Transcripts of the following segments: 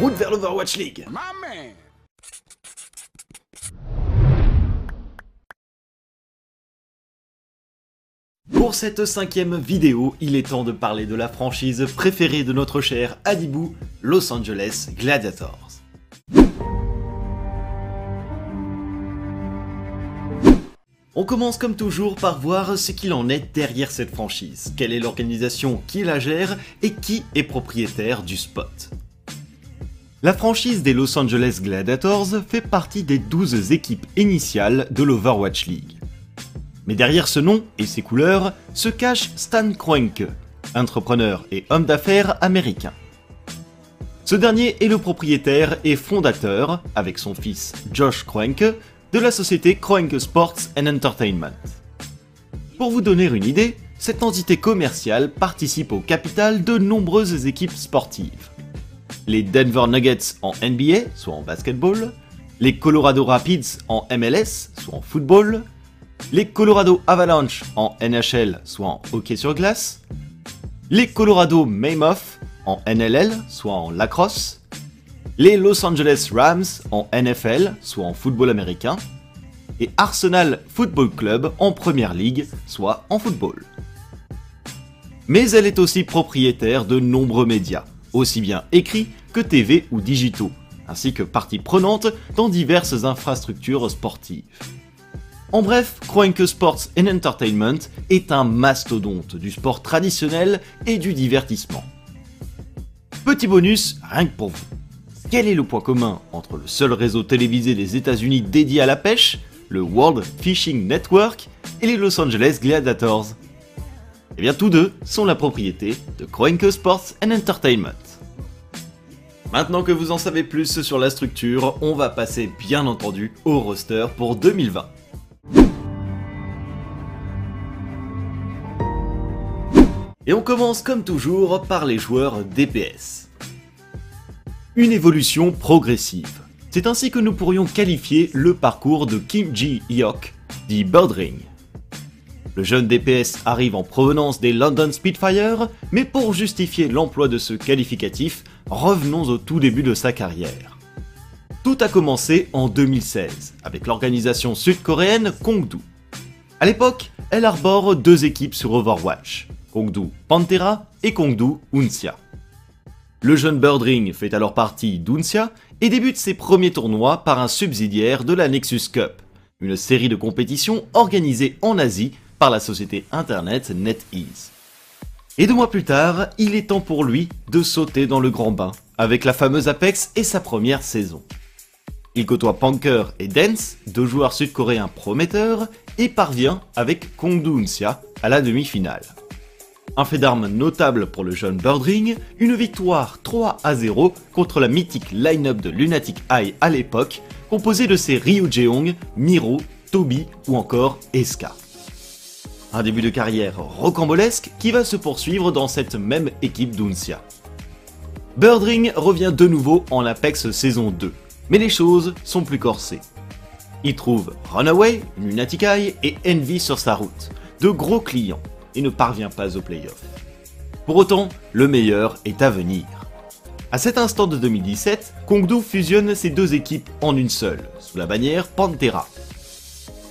route vers l'Overwatch League. Pour cette cinquième vidéo, il est temps de parler de la franchise préférée de notre cher Adibou, Los Angeles Gladiators. On commence comme toujours par voir ce qu'il en est derrière cette franchise, quelle est l'organisation qui la gère et qui est propriétaire du spot? La franchise des Los Angeles Gladiators fait partie des 12 équipes initiales de l'Overwatch League. Mais derrière ce nom et ses couleurs se cache Stan Kroenke, entrepreneur et homme d'affaires américain. Ce dernier est le propriétaire et fondateur, avec son fils Josh Kroenke, de la société Kroenke Sports and Entertainment. Pour vous donner une idée, cette entité commerciale participe au capital de nombreuses équipes sportives. Les Denver Nuggets en NBA, soit en basketball, les Colorado Rapids en MLS, soit en football, les Colorado Avalanche en NHL, soit en hockey sur glace, les Colorado Mammoth en NLL, soit en lacrosse, les Los Angeles Rams en NFL, soit en football américain, et Arsenal Football Club en Première Ligue, soit en football. Mais elle est aussi propriétaire de nombreux médias, aussi bien écrits que TV ou digitaux, ainsi que partie prenante dans diverses infrastructures sportives. En bref, Kroenke Sports Entertainment est un mastodonte du sport traditionnel et du divertissement. Petit bonus, rien que pour vous. Quel est le point commun entre le seul réseau télévisé des États-Unis dédié à la pêche, le World Fishing Network, et les Los Angeles Gladiators? Eh bien, tous deux sont la propriété de Kroenke Sports Entertainment. Maintenant que vous en savez plus sur la structure, on va passer bien entendu au roster pour 2020. Et on commence comme toujours par les joueurs DPS une évolution progressive. C'est ainsi que nous pourrions qualifier le parcours de Kim Ji-hyuk, dit Birdring. Le jeune DPS arrive en provenance des London Spitfire, mais pour justifier l'emploi de ce qualificatif, revenons au tout début de sa carrière. Tout a commencé en 2016 avec l'organisation sud-coréenne Kongdu. A l'époque, elle arbore deux équipes sur Overwatch, Kongdu Pantera et Kongdu Uncia. Le jeune Birdring fait alors partie d'Uncia et débute ses premiers tournois par un subsidiaire de la Nexus Cup, une série de compétitions organisées en Asie par la société internet NetEase. Et deux mois plus tard, il est temps pour lui de sauter dans le grand bain avec la fameuse Apex et sa première saison. Il côtoie Punker et Dance, deux joueurs sud-coréens prometteurs, et parvient avec Kongdu Uncia à la demi-finale. Un fait d'armes notable pour le jeune Birdring, une victoire 3 à 0 contre la mythique line-up de Lunatic Eye à l'époque, composée de ses Ryu Jeong, Miro, Toby ou encore Eska. Un début de carrière rocambolesque qui va se poursuivre dans cette même équipe d'Uncia. Birdring revient de nouveau en Apex saison 2, mais les choses sont plus corsées. Il trouve Runaway, Lunatic et Envy sur sa route, de gros clients et ne parvient pas aux playoffs. Pour autant, le meilleur est à venir. À cet instant de 2017, Kongdo fusionne ces deux équipes en une seule, sous la bannière Pantera.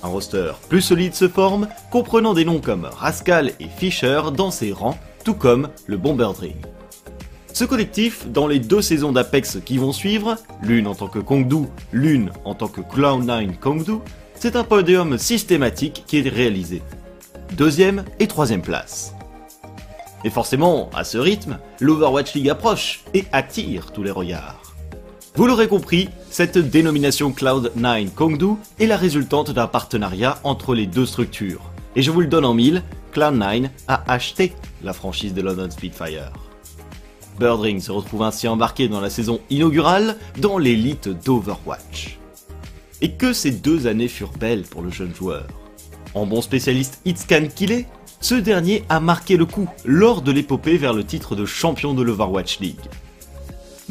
Un roster plus solide se forme, comprenant des noms comme Rascal et Fisher dans ses rangs, tout comme le Bomberdring. Ce collectif, dans les deux saisons d'Apex qui vont suivre, l'une en tant que Kongdu, l'une en tant que Cloud9 Kongdu, c'est un podium systématique qui est réalisé deuxième et troisième place. Et forcément, à ce rythme, l'Overwatch League approche et attire tous les regards. Vous l'aurez compris, cette dénomination Cloud9 Kongdu est la résultante d'un partenariat entre les deux structures. Et je vous le donne en mille, Cloud9 a acheté la franchise de London Spitfire. Birdring se retrouve ainsi embarqué dans la saison inaugurale dans l'élite d'Overwatch. Et que ces deux années furent belles pour le jeune joueur. En bon spécialiste hitscan qu'il est, ce dernier a marqué le coup lors de l'épopée vers le titre de champion de l'Overwatch League.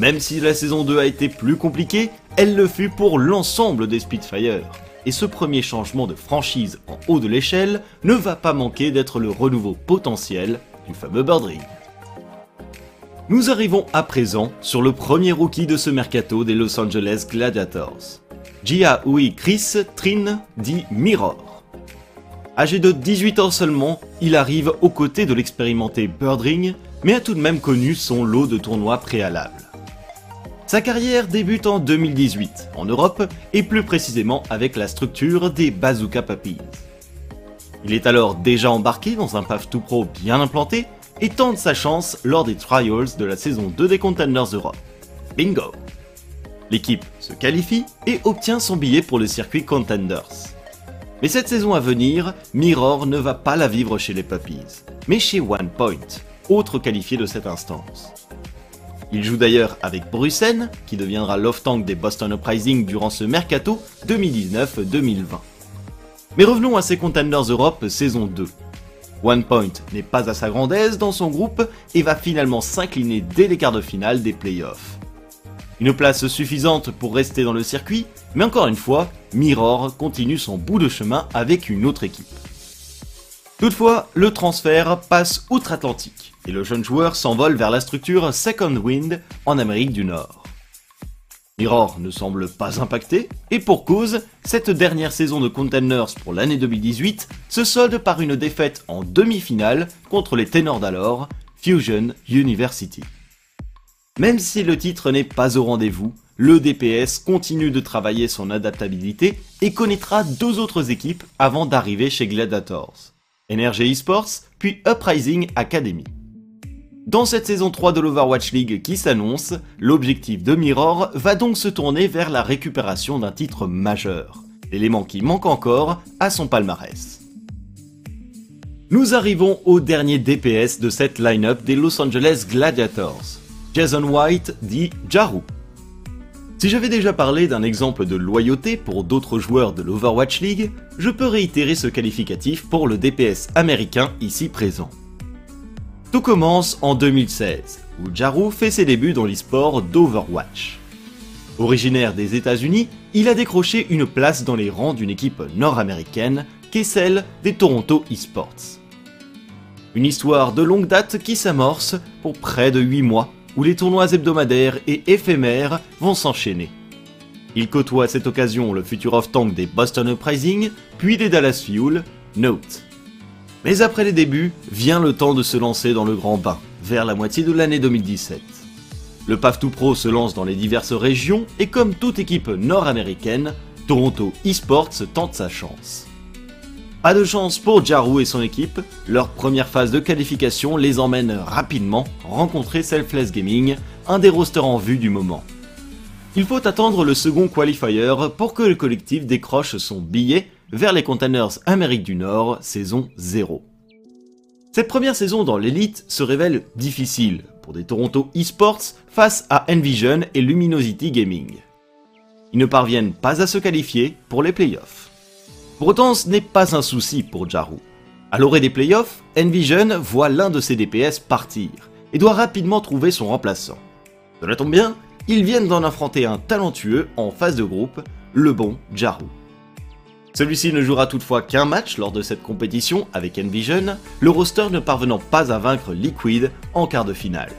Même si la saison 2 a été plus compliquée, elle le fut pour l'ensemble des Spitfire. Et ce premier changement de franchise en haut de l'échelle ne va pas manquer d'être le renouveau potentiel du fameux Birdring. Nous arrivons à présent sur le premier rookie de ce mercato des Los Angeles Gladiators. Jia Ui Chris Trin dit Mirror. Âgé de 18 ans seulement, il arrive aux côtés de l'expérimenté Birdring, mais a tout de même connu son lot de tournois préalables. Sa carrière débute en 2018 en Europe et plus précisément avec la structure des Bazooka Puppies. Il est alors déjà embarqué dans un PAF 2 Pro bien implanté et tente sa chance lors des trials de la saison 2 des Contenders Europe. Bingo L'équipe se qualifie et obtient son billet pour le circuit Contenders. Mais cette saison à venir, Mirror ne va pas la vivre chez les Puppies, mais chez One Point, autre qualifié de cette instance. Il joue d'ailleurs avec Brussen, qui deviendra l'off-tank des Boston Uprising durant ce mercato 2019-2020. Mais revenons à ces Contenders Europe saison 2. One Point n'est pas à sa grande aise dans son groupe et va finalement s'incliner dès les quarts de finale des playoffs. Une place suffisante pour rester dans le circuit, mais encore une fois, Mirror continue son bout de chemin avec une autre équipe. Toutefois, le transfert passe outre-Atlantique et le jeune joueur s'envole vers la structure Second Wind en Amérique du Nord. Mirror ne semble pas impacté, et pour cause, cette dernière saison de Contenders pour l'année 2018 se solde par une défaite en demi-finale contre les ténors d'alors, Fusion University. Même si le titre n'est pas au rendez-vous, le DPS continue de travailler son adaptabilité et connaîtra deux autres équipes avant d'arriver chez Gladiators, Energy Esports puis Uprising Academy. Dans cette saison 3 de l'Overwatch League qui s'annonce, l'objectif de Mirror va donc se tourner vers la récupération d'un titre majeur, l'élément qui manque encore à son palmarès. Nous arrivons au dernier DPS de cette line-up des Los Angeles Gladiators, Jason White dit Jaru. Si j'avais déjà parlé d'un exemple de loyauté pour d'autres joueurs de l'Overwatch League, je peux réitérer ce qualificatif pour le DPS américain ici présent. Tout commence en 2016, où Jaru fait ses débuts dans l'e-sport d'Overwatch. Originaire des États-Unis, il a décroché une place dans les rangs d'une équipe nord-américaine, qui est celle des Toronto Esports. Une histoire de longue date qui s'amorce pour près de 8 mois, où les tournois hebdomadaires et éphémères vont s'enchaîner. Il côtoie à cette occasion le futur off-tank des Boston Uprising, puis des Dallas Fuel, Note. Mais après les débuts, vient le temps de se lancer dans le grand bain, vers la moitié de l'année 2017. Le PAF 2 Pro se lance dans les diverses régions et comme toute équipe nord-américaine, Toronto Esports tente sa chance. Pas de chance pour Jaru et son équipe, leur première phase de qualification les emmène rapidement rencontrer Selfless Gaming, un des rosters en vue du moment. Il faut attendre le second qualifier pour que le collectif décroche son billet vers les Containers Amérique du Nord, saison 0. Cette première saison dans l'élite se révèle difficile pour des Toronto eSports face à Envision et Luminosity Gaming. Ils ne parviennent pas à se qualifier pour les playoffs. Pour autant, ce n'est pas un souci pour Jaru. À l'orée des playoffs, Envision voit l'un de ses DPS partir et doit rapidement trouver son remplaçant. Cela tombe bien, ils viennent d'en affronter un talentueux en phase de groupe, le bon Jaru. Celui-ci ne jouera toutefois qu'un match lors de cette compétition avec Envision, le roster ne parvenant pas à vaincre Liquid en quart de finale.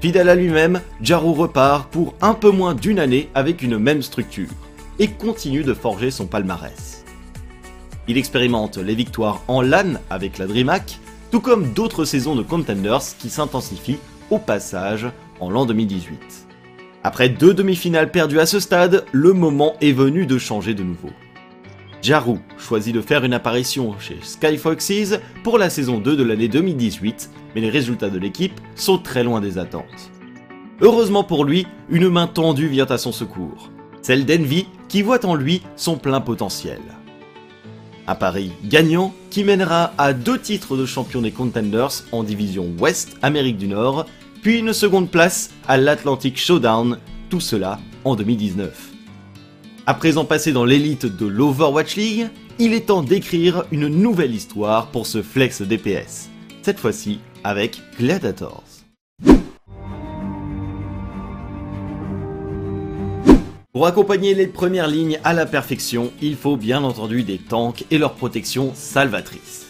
Fidèle à lui-même, Jaru repart pour un peu moins d'une année avec une même structure, et continue de forger son palmarès. Il expérimente les victoires en LAN avec la DreamHack, tout comme d'autres saisons de Contenders qui s'intensifient au passage en l'an 2018. Après deux demi-finales perdues à ce stade, le moment est venu de changer de nouveau. Jaru choisit de faire une apparition chez Sky Foxes pour la saison 2 de l'année 2018, mais les résultats de l'équipe sont très loin des attentes. Heureusement pour lui, une main tendue vient à son secours, celle d'Envy qui voit en lui son plein potentiel. Un pari gagnant qui mènera à deux titres de champion des Contenders en division Ouest Amérique du Nord, puis une seconde place à l'Atlantic Showdown, tout cela en 2019. À présent passé dans l'élite de l'Overwatch League, il est temps d'écrire une nouvelle histoire pour ce flex DPS. Cette fois-ci avec Gladiators. Pour accompagner les premières lignes à la perfection, il faut bien entendu des tanks et leur protection salvatrice.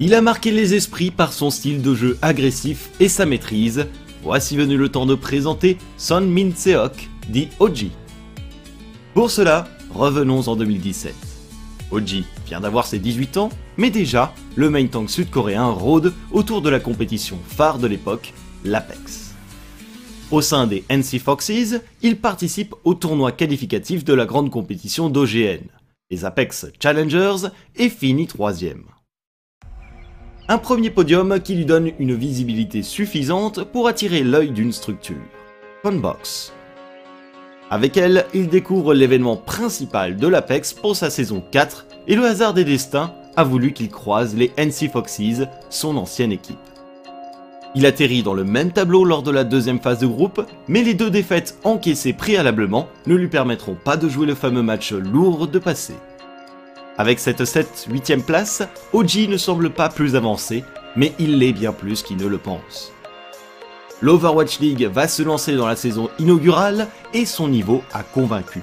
Il a marqué les esprits par son style de jeu agressif et sa maîtrise. Voici venu le temps de présenter Son Min Seok, dit Oji. Pour cela, revenons en 2017. Oji vient d'avoir ses 18 ans, mais déjà, le main tank sud-coréen rôde autour de la compétition phare de l'époque, l'Apex. Au sein des NC Foxes, il participe au tournoi qualificatif de la grande compétition d'OGN, les Apex Challengers, et finit troisième. Un premier podium qui lui donne une visibilité suffisante pour attirer l'œil d'une structure, Funbox. Avec elle, il découvre l'événement principal de l'Apex pour sa saison 4 et le hasard des destins a voulu qu'il croise les NC Foxes, son ancienne équipe. Il atterrit dans le même tableau lors de la deuxième phase de groupe, mais les deux défaites encaissées préalablement ne lui permettront pas de jouer le fameux match lourd de passé. Avec cette 7-8ème place, OG ne semble pas plus avancé, mais il l'est bien plus qu'il ne le pense. L'Overwatch League va se lancer dans la saison inaugurale et son niveau a convaincu.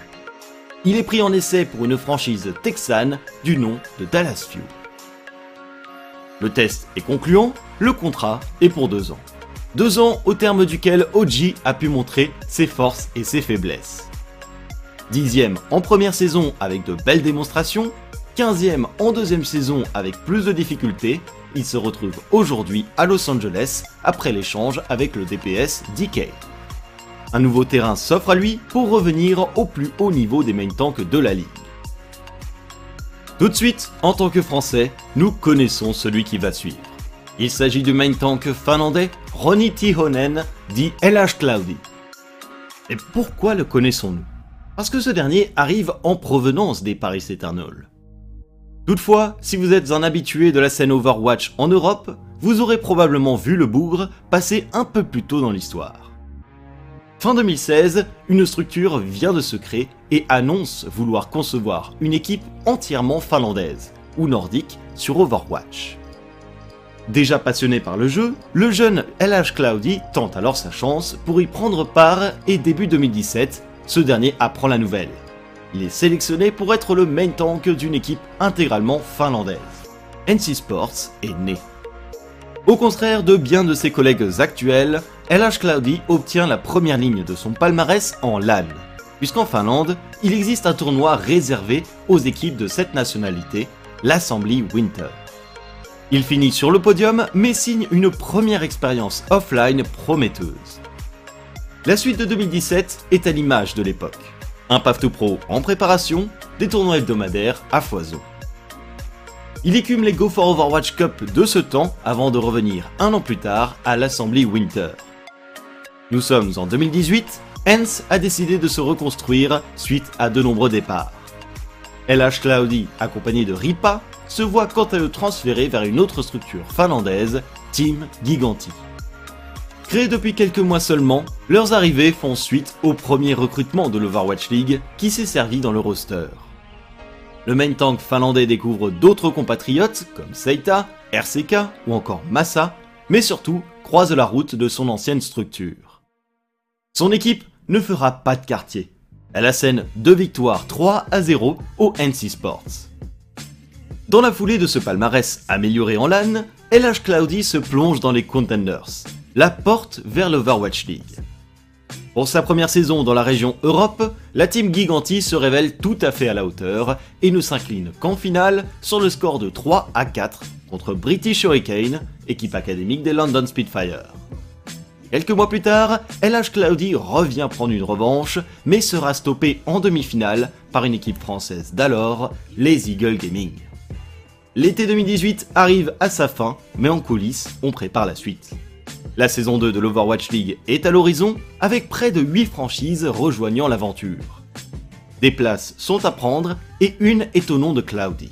Il est pris en essai pour une franchise texane du nom de Dallas Fuel. Le test est concluant, le contrat est pour deux ans. Deux ans au terme duquel OG a pu montrer ses forces et ses faiblesses. Dixième en première saison avec de belles démonstrations, quinzième en deuxième saison avec plus de difficultés, il se retrouve aujourd'hui à Los Angeles après l'échange avec le DPS DK. Un nouveau terrain s'offre à lui pour revenir au plus haut niveau des main tanks de la ligue. Tout de suite, en tant que Français, nous connaissons celui qui va suivre. Il s'agit du main tank finlandais Ronnie Tihonen, dit LH Cloudy. Et pourquoi le connaissons-nous? Parce que ce dernier arrive en provenance des Paris Eternal. Toutefois, si vous êtes un habitué de la scène Overwatch en Europe, vous aurez probablement vu le bougre passer un peu plus tôt dans l'histoire. Fin 2016, une structure vient de se créer et annonce vouloir concevoir une équipe entièrement finlandaise ou nordique sur Overwatch. Déjà passionné par le jeu, le jeune LH Cloudy tente alors sa chance pour y prendre part et début 2017, ce dernier apprend la nouvelle. Il est sélectionné pour être le main tank d'une équipe intégralement finlandaise. NC Sports est né. Au contraire de bien de ses collègues actuels, LH Cloudy obtient la première ligne de son palmarès en LAN, puisqu'en Finlande, il existe un tournoi réservé aux équipes de cette nationalité, l'Assembly Winter. Il finit sur le podium, mais signe une première expérience offline prometteuse. La suite de 2017 est à l'image de l'époque. Un Path to Pro en préparation, des tournois hebdomadaires à foison. Il écume les Go for Overwatch Cup de ce temps avant de revenir un an plus tard à l'Assembly Winter. Nous sommes en 2018, Hens a décidé de se reconstruire suite à de nombreux départs. LH Cloudy, accompagné de Ripa, se voit quant à eux transféré vers une autre structure finlandaise, Team Giganti. Créés depuis quelques mois seulement, leurs arrivées font suite au premier recrutement de l'Overwatch League qui s'est servi dans le roster. Le main tank finlandais découvre d'autres compatriotes comme Seita, RCK ou encore Massa, mais surtout croise la route de son ancienne structure. Son équipe ne fera pas de quartier. Elle assène deux victoires 3 à 0 au NC Sports. Dans la foulée de ce palmarès amélioré en LAN, LH Cloudy se plonge dans les Contenders, la porte vers l'Overwatch League. Pour sa première saison dans la région Europe, la team Giganti se révèle tout à fait à la hauteur et ne s'incline qu'en finale sur le score de 3 à 4 contre British Hurricane, équipe académique des London Spitfire. Quelques mois plus tard, LH Cloudy revient prendre une revanche, mais sera stoppé en demi-finale par une équipe française d'alors, les Eagle Gaming. L'été 2018 arrive à sa fin, mais en coulisses, on prépare la suite. La saison 2 de l'Overwatch League est à l'horizon, avec près de 8 franchises rejoignant l'aventure. Des places sont à prendre et une est au nom de Cloudy.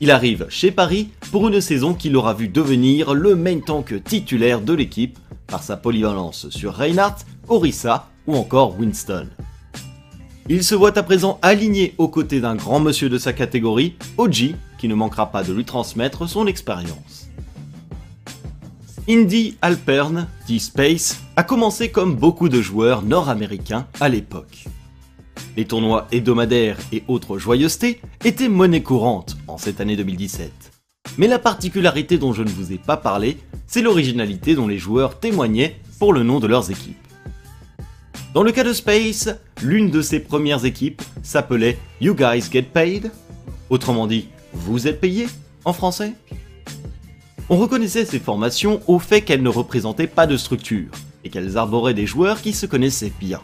Il arrive chez Paris pour une saison qui l'aura vu devenir le main tank titulaire de l'équipe par sa polyvalence sur Reinhardt, Orisa ou encore Winston. Il se voit à présent aligné aux côtés d'un grand monsieur de sa catégorie, OG, qui ne manquera pas de lui transmettre son expérience. Indy Alpern, dit Space, a commencé comme beaucoup de joueurs nord-américains à l'époque. Les tournois hebdomadaires et autres joyeusetés étaient monnaie courante en cette année 2017. Mais la particularité dont je ne vous ai pas parlé, c'est l'originalité dont les joueurs témoignaient pour le nom de leurs équipes. Dans le cas de Space, l'une de ses premières équipes s'appelait You Guys Get Paid, autrement dit, vous êtes payé en français. On reconnaissait ces formations au fait qu'elles ne représentaient pas de structure et qu'elles arboraient des joueurs qui se connaissaient bien.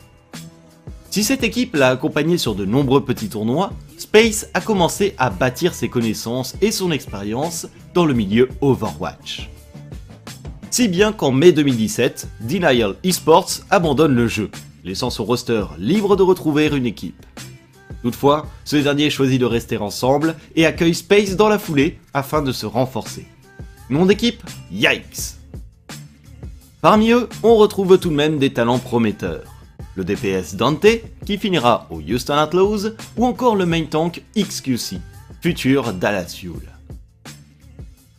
Si cette équipe l'a accompagné sur de nombreux petits tournois, Space a commencé à bâtir ses connaissances et son expérience dans le milieu Overwatch. Si bien qu'en mai 2017, Denial Esports abandonne le jeu, laissant son roster libre de retrouver une équipe. Toutefois, ce dernier choisit de rester ensemble et accueille Space dans la foulée afin de se renforcer. Nom d'équipe Yikes Parmi eux, on retrouve tout de même des talents prometteurs. Le DPS Dante, qui finira au Houston Outlaws, ou encore le main tank XQC, futur Dallas Fuel.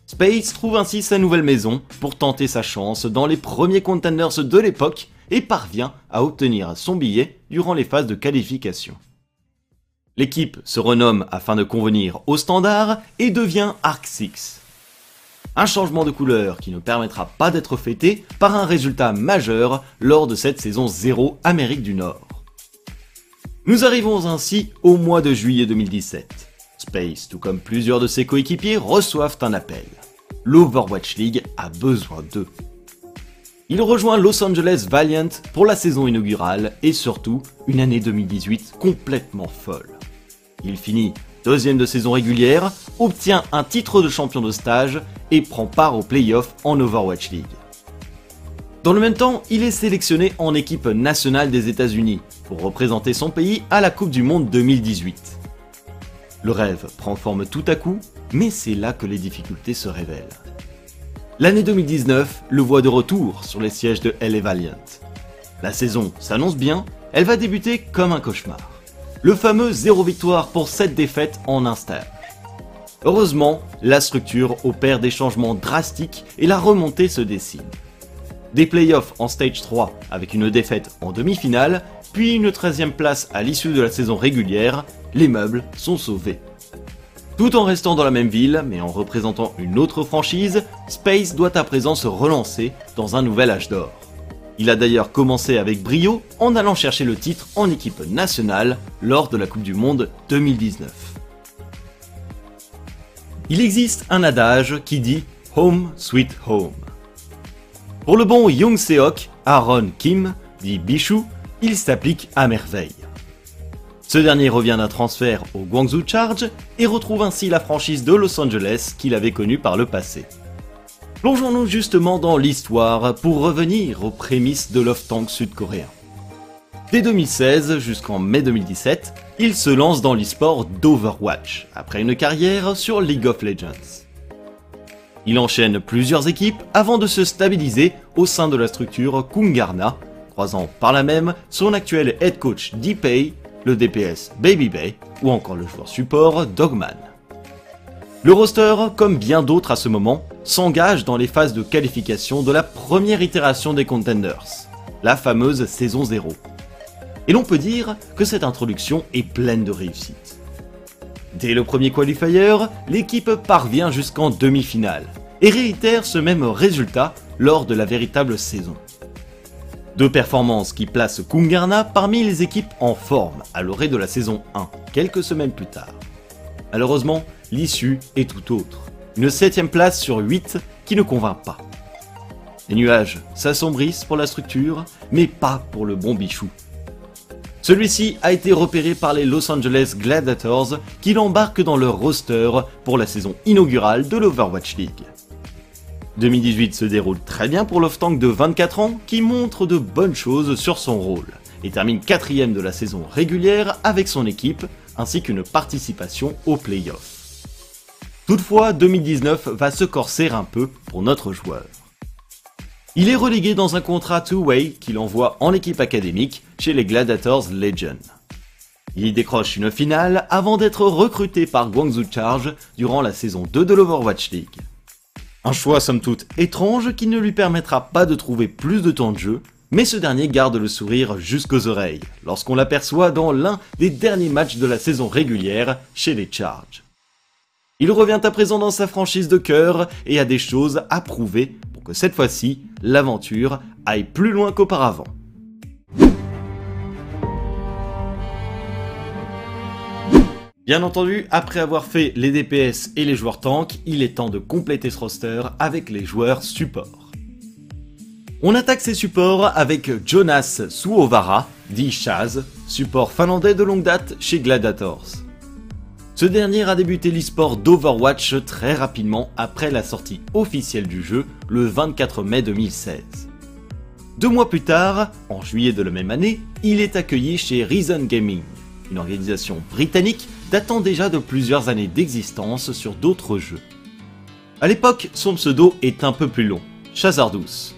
Space trouve ainsi sa nouvelle maison pour tenter sa chance dans les premiers contenders de l'époque et parvient à obtenir son billet durant les phases de qualification. L'équipe se renomme afin de convenir au standard et devient Arc 6. Un changement de couleur qui ne permettra pas d'être fêté par un résultat majeur lors de cette saison 0 Amérique du Nord. Nous arrivons ainsi au mois de juillet 2017. Space, tout comme plusieurs de ses coéquipiers, reçoivent un appel. L'Overwatch League a besoin d'eux. Il rejoint Los Angeles Valiant pour la saison inaugurale et surtout une année 2018 complètement folle. Il finit deuxième de saison régulière, obtient un titre de champion de stage et prend part aux playoffs en Overwatch League. Dans le même temps, il est sélectionné en équipe nationale des États-Unis pour représenter son pays à la Coupe du Monde 2018. Le rêve prend forme tout à coup, mais c'est là que les difficultés se révèlent. L'année 2019 le voit de retour sur les sièges de LA Valiant. La saison s'annonce bien, elle va débuter comme un cauchemar. Le fameux 0 victoire pour 7 défaites en un stage. Heureusement, la structure opère des changements drastiques et la remontée se dessine. Des playoffs en stage 3 avec une défaite en demi-finale, puis une 13e place à l'issue de la saison régulière, les meubles sont sauvés. Tout en restant dans la même ville, mais en représentant une autre franchise, Space doit à présent se relancer dans un nouvel âge d'or. Il a d'ailleurs commencé avec brio en allant chercher le titre en équipe nationale lors de la Coupe du Monde 2019. Il existe un adage qui dit Home Sweet Home. Pour le bon Young Seok, Aaron Kim, dit Bichou, il s'applique à merveille. Ce dernier revient d'un transfert au Guangzhou Charge et retrouve ainsi la franchise de Los Angeles qu'il avait connue par le passé. Plongeons-nous justement dans l'histoire pour revenir aux prémices de Love Tank sud-coréen. Dès 2016 jusqu'en mai 2017, il se lance dans l'e-sport d'Overwatch, après une carrière sur League of Legends. Il enchaîne plusieurs équipes avant de se stabiliser au sein de la structure Kungarna, croisant par là même son actuel head coach D-Pay le DPS Baby Bay ou encore le joueur support Dogman. Le roster, comme bien d'autres à ce moment, s'engage dans les phases de qualification de la première itération des Contenders, la fameuse saison 0. Et l'on peut dire que cette introduction est pleine de réussite. Dès le premier qualifier, l'équipe parvient jusqu'en demi-finale et réitère ce même résultat lors de la véritable saison. Deux performances qui placent Kungarna parmi les équipes en forme à l'orée de la saison 1, quelques semaines plus tard. Malheureusement, l'issue est tout autre. Une septième place sur 8 qui ne convainc pas. Les nuages s'assombrissent pour la structure, mais pas pour le bon bichou. Celui-ci a été repéré par les Los Angeles Gladiators qui l'embarquent dans leur roster pour la saison inaugurale de l'Overwatch League. 2018 se déroule très bien pour Tank de 24 ans qui montre de bonnes choses sur son rôle et termine quatrième de la saison régulière avec son équipe ainsi qu'une participation aux playoffs. Toutefois, 2019 va se corser un peu pour notre joueur. Il est relégué dans un contrat two-way qu'il envoie en équipe académique chez les Gladiators Legend. Il décroche une finale avant d'être recruté par Guangzhou Charge durant la saison 2 de l'Overwatch League. Un choix somme toute étrange qui ne lui permettra pas de trouver plus de temps de jeu, mais ce dernier garde le sourire jusqu'aux oreilles lorsqu'on l'aperçoit dans l'un des derniers matchs de la saison régulière chez les Charges. Il revient à présent dans sa franchise de cœur et a des choses à prouver pour que cette fois-ci, l'aventure aille plus loin qu'auparavant. Bien entendu, après avoir fait les DPS et les joueurs tanks, il est temps de compléter ce roster avec les joueurs supports. On attaque ces supports avec Jonas Suovara, dit Chaz, support finlandais de longue date chez Gladiators. Ce dernier a débuté l'e-sport d'Overwatch très rapidement après la sortie officielle du jeu le 24 mai 2016. Deux mois plus tard, en juillet de la même année, il est accueilli chez Reason Gaming, une organisation britannique datant déjà de plusieurs années d'existence sur d'autres jeux. A l'époque, son pseudo est un peu plus long, Chazardous.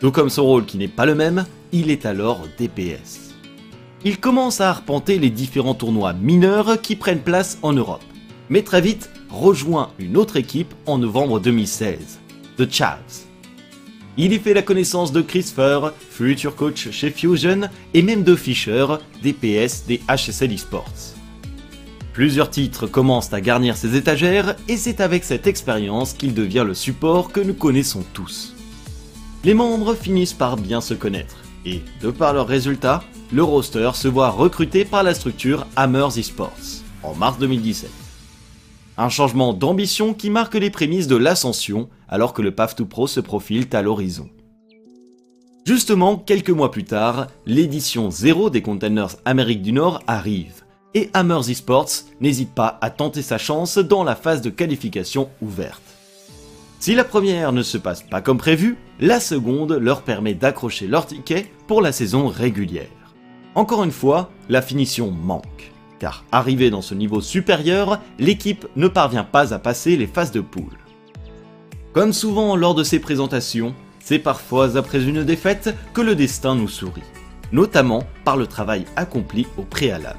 Tout comme son rôle qui n'est pas le même, il est alors DPS. Il commence à arpenter les différents tournois mineurs qui prennent place en Europe, mais très vite rejoint une autre équipe en novembre 2016, The Chavs. Il y fait la connaissance de Chris Fur, futur coach chez Fusion, et même de Fisher, DPS des HSL Esports. Plusieurs titres commencent à garnir ses étagères et c'est avec cette expérience qu'il devient le support que nous connaissons tous. Les membres finissent par bien se connaître et, de par leurs résultats, le roster se voit recruté par la structure Hammers Esports en mars 2017. Un changement d'ambition qui marque les prémices de l'ascension alors que le Path to Pro se profile à l'horizon. Justement, quelques mois plus tard, l'édition 0 des Containers Amérique du Nord arrive et Hammers Esports n'hésite pas à tenter sa chance dans la phase de qualification ouverte. Si la première ne se passe pas comme prévu, la seconde leur permet d'accrocher leur ticket pour la saison régulière. Encore une fois, la finition manque, car arrivé dans ce niveau supérieur, l'équipe ne parvient pas à passer les phases de poule. Comme souvent lors de ces présentations, c'est parfois après une défaite que le destin nous sourit, notamment par le travail accompli au préalable.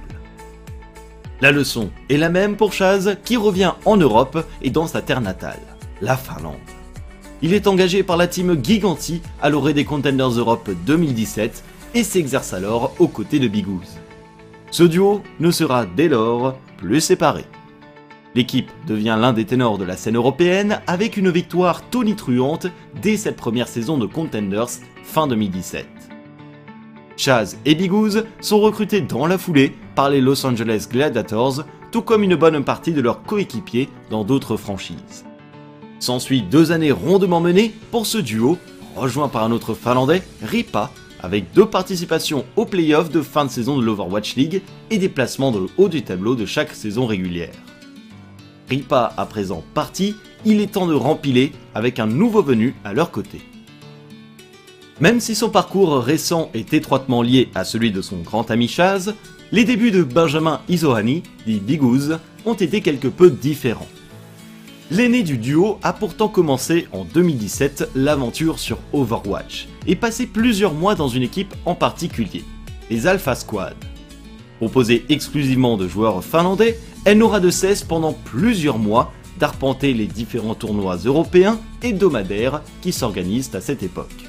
La leçon est la même pour Chaz qui revient en Europe et dans sa terre natale, la Finlande. Il est engagé par la team Giganti à l'orée des Contenders Europe 2017 et s'exerce alors aux côtés de Bigouze. Ce duo ne sera dès lors plus séparé. L'équipe devient l'un des ténors de la scène européenne avec une victoire tonitruante dès cette première saison de Contenders fin 2017. Chaz et Bigouze sont recrutés dans la foulée par les Los Angeles Gladiators, tout comme une bonne partie de leurs coéquipiers dans d'autres franchises. S'ensuit deux années rondement menées pour ce duo, rejoint par un autre finlandais, Ripa, avec deux participations aux playoffs de fin de saison de l'Overwatch League et des placements dans le haut du tableau de chaque saison régulière. Ripa à présent parti, il est temps de rempiler avec un nouveau venu à leur côté. Même si son parcours récent est étroitement lié à celui de son grand ami Chaz, les débuts de Benjamin Isohani, dit Bigouze, ont été quelque peu différents. L'aîné du duo a pourtant commencé en 2017 l'aventure sur Overwatch et passé plusieurs mois dans une équipe en particulier, les Alpha Squad. Composée exclusivement de joueurs finlandais, elle n'aura de cesse pendant plusieurs mois d'arpenter les différents tournois européens hebdomadaires qui s'organisent à cette époque.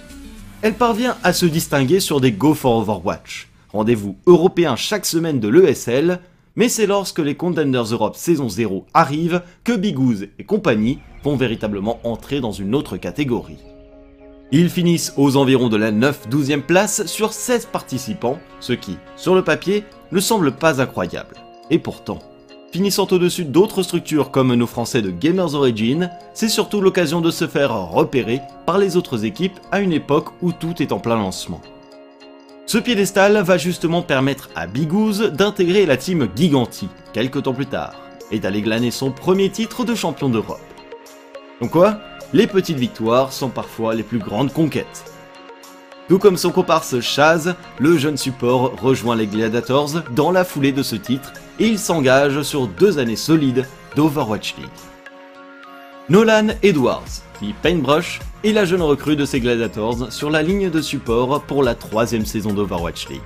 Elle parvient à se distinguer sur des Go for Overwatch, rendez-vous européen chaque semaine de l'ESL, mais c'est lorsque les Contenders Europe saison 0 arrivent que Bigouze et compagnie vont véritablement entrer dans une autre catégorie. Ils finissent aux environs de la 9-12e place sur 16 participants, ce qui, sur le papier, ne semble pas incroyable. Et pourtant, Finissant au-dessus d'autres structures comme nos Français de Gamers Origin, c'est surtout l'occasion de se faire repérer par les autres équipes à une époque où tout est en plein lancement. Ce piédestal va justement permettre à Bigouze d'intégrer la team Giganti quelques temps plus tard et d'aller glaner son premier titre de champion d'Europe. Donc quoi? Les petites victoires sont parfois les plus grandes conquêtes. Tout comme son comparse Chaz, le jeune support rejoint les Gladiators dans la foulée de ce titre et il s'engage sur deux années solides d'Overwatch League. Nolan Edwards, dit Paintbrush, est la jeune recrue de ces Gladiators sur la ligne de support pour la troisième saison d'Overwatch League.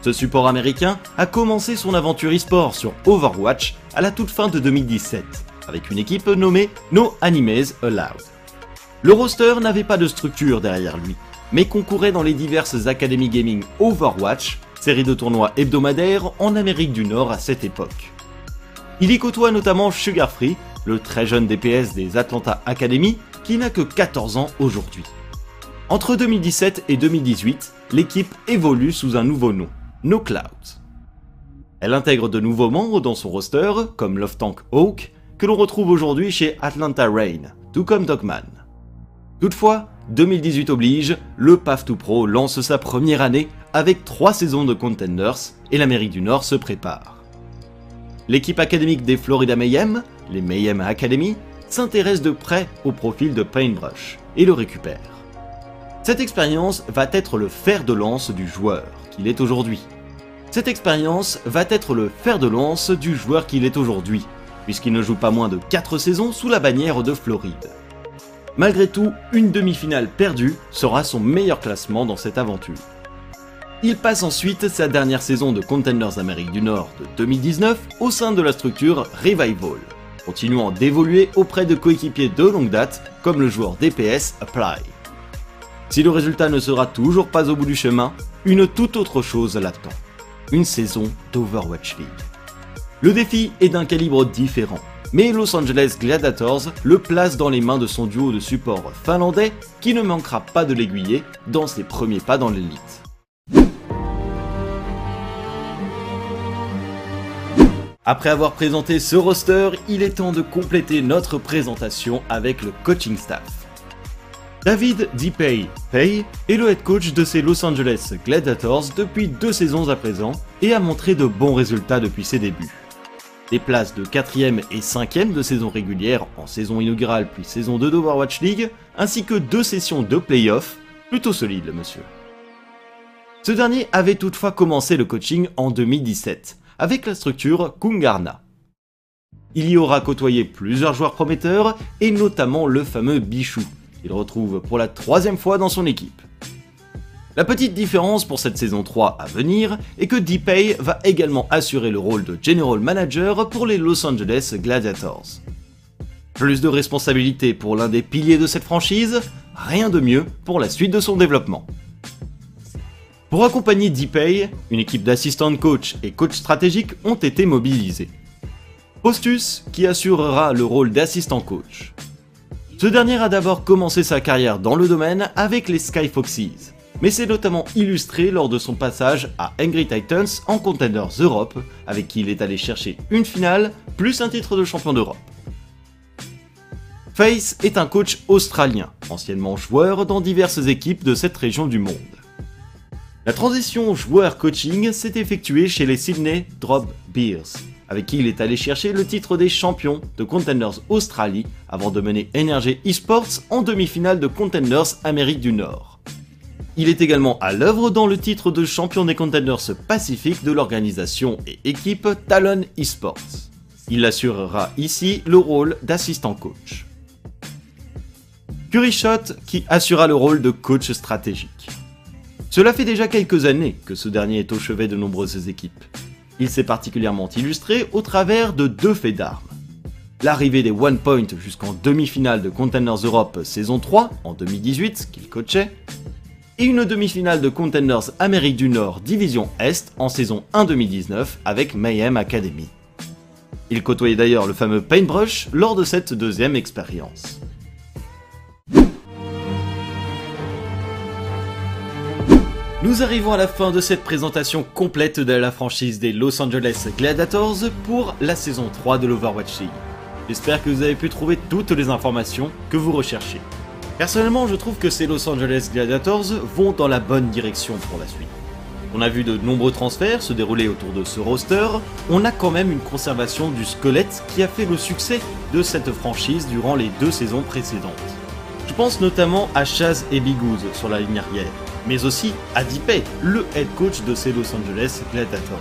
Ce support américain a commencé son aventure e-sport sur Overwatch à la toute fin de 2017, avec une équipe nommée No Animes Allowed. Le roster n'avait pas de structure derrière lui, mais concourait dans les diverses académies gaming Overwatch, série de tournois hebdomadaires en Amérique du Nord à cette époque. Il y côtoie notamment Sugar Free, le très jeune DPS des Atlanta Academy, qui n'a que 14 ans aujourd'hui. Entre 2017 et 2018, l'équipe évolue sous un nouveau nom, No Clouds. Elle intègre de nouveaux membres dans son roster, comme Love Tank Hawk, que l'on retrouve aujourd'hui chez Atlanta Rain, tout comme Dogman. Toutefois, 2018 oblige, le PAF 2 Pro lance sa première année avec 3 saisons de Contenders et l'Amérique du Nord se prépare. L'équipe académique des Florida Mayhem, les Mayhem Academy, s'intéresse de près au profil de Paintbrush et le récupère. Cette expérience va être le fer de lance du joueur qu'il est aujourd'hui. Cette expérience va être le fer de lance du joueur qu'il est aujourd'hui, puisqu'il ne joue pas moins de 4 saisons sous la bannière de Floride. Malgré tout, une demi-finale perdue sera son meilleur classement dans cette aventure. Il passe ensuite sa dernière saison de Contenders Amérique du Nord de 2019 au sein de la structure Revival, continuant d'évoluer auprès de coéquipiers de longue date comme le joueur DPS Apply. Si le résultat ne sera toujours pas au bout du chemin, une toute autre chose l'attend. Une saison d'Overwatch League. Le défi est d'un calibre différent, mais Los Angeles Gladiators le place dans les mains de son duo de support finlandais qui ne manquera pas de l'aiguiller dans ses premiers pas dans l'élite. Après avoir présenté ce roster, il est temps de compléter notre présentation avec le coaching staff. David DePay Pay est le head coach de ces Los Angeles Gladiators depuis deux saisons à présent et a montré de bons résultats depuis ses débuts. Des places de 4ème et 5ème de saison régulière en saison inaugurale puis saison 2 d'Overwatch League, ainsi que deux sessions de playoffs, plutôt solides le monsieur. Ce dernier avait toutefois commencé le coaching en 2017, avec la structure Kungarna. Il y aura côtoyé plusieurs joueurs prometteurs, et notamment le fameux Bichou, il retrouve pour la troisième fois dans son équipe. La petite différence pour cette saison 3 à venir est que DPay va également assurer le rôle de General Manager pour les Los Angeles Gladiators. Plus de responsabilités pour l'un des piliers de cette franchise, rien de mieux pour la suite de son développement. Pour accompagner DPay, une équipe d'assistants coach et coach stratégiques ont été mobilisés. Postus, qui assurera le rôle d'assistant coach. Ce dernier a d'abord commencé sa carrière dans le domaine avec les Sky Foxes, mais c'est notamment illustré lors de son passage à Angry Titans en Contenders Europe, avec qui il est allé chercher une finale plus un titre de champion d'Europe. Face est un coach australien, anciennement joueur dans diverses équipes de cette région du monde. La transition joueur-coaching s'est effectuée chez les Sydney Drop Bears, avec qui il est allé chercher le titre des champions de Contenders Australie avant de mener Energy Esports en demi-finale de Contenders Amérique du Nord. Il est également à l'œuvre dans le titre de champion des Contenders Pacifique de l'organisation et équipe Talon Esports. Il assurera ici le rôle d'assistant coach. Curryshot qui assurera le rôle de coach stratégique. Cela fait déjà quelques années que ce dernier est au chevet de nombreuses équipes. Il s'est particulièrement illustré au travers de deux faits d'armes. L'arrivée des One Point jusqu'en demi-finale de Contenders Europe saison 3 en 2018 qu'il coachait, et une demi-finale de Contenders Amérique du Nord Division Est en saison 1 2019 avec Mayhem Academy. Il côtoyait d'ailleurs le fameux Paintbrush lors de cette deuxième expérience. Nous arrivons à la fin de cette présentation complète de la franchise des Los Angeles Gladiators pour la saison 3 de l'Overwatch League. J'espère que vous avez pu trouver toutes les informations que vous recherchez. Personnellement, je trouve que ces Los Angeles Gladiators vont dans la bonne direction pour la suite. On a vu de nombreux transferts se dérouler autour de ce roster, on a quand même une conservation du squelette qui a fait le succès de cette franchise durant les deux saisons précédentes. Je pense notamment à Chaz et Bigouz sur la ligne arrière, mais aussi à Dipay, le head coach de ces Los Angeles Gladiators.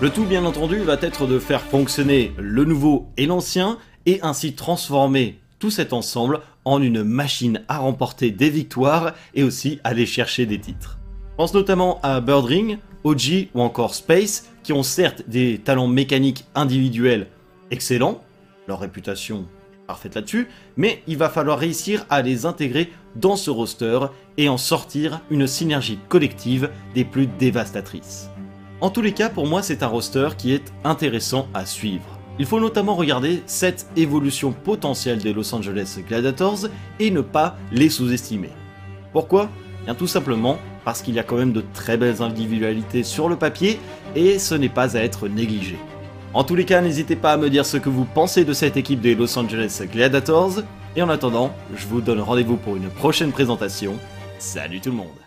Le tout bien entendu va être de faire fonctionner le nouveau et l'ancien et ainsi transformer tout cet ensemble en une machine à remporter des victoires et aussi aller chercher des titres. Pense notamment à Birdring, OG ou encore Space qui ont certes des talents mécaniques individuels excellents, leur réputation parfaite là-dessus, mais il va falloir réussir à les intégrer dans ce roster et en sortir une synergie collective des plus dévastatrices. En tous les cas, pour moi, c'est un roster qui est intéressant à suivre. Il faut notamment regarder cette évolution potentielle des Los Angeles Gladiators et ne pas les sous-estimer. Pourquoi? Bien tout simplement parce qu'il y a quand même de très belles individualités sur le papier et ce n'est pas à être négligé. En tous les cas, n'hésitez pas à me dire ce que vous pensez de cette équipe des Los Angeles Gladiators, et en attendant, je vous donne rendez-vous pour une prochaine présentation. Salut tout le monde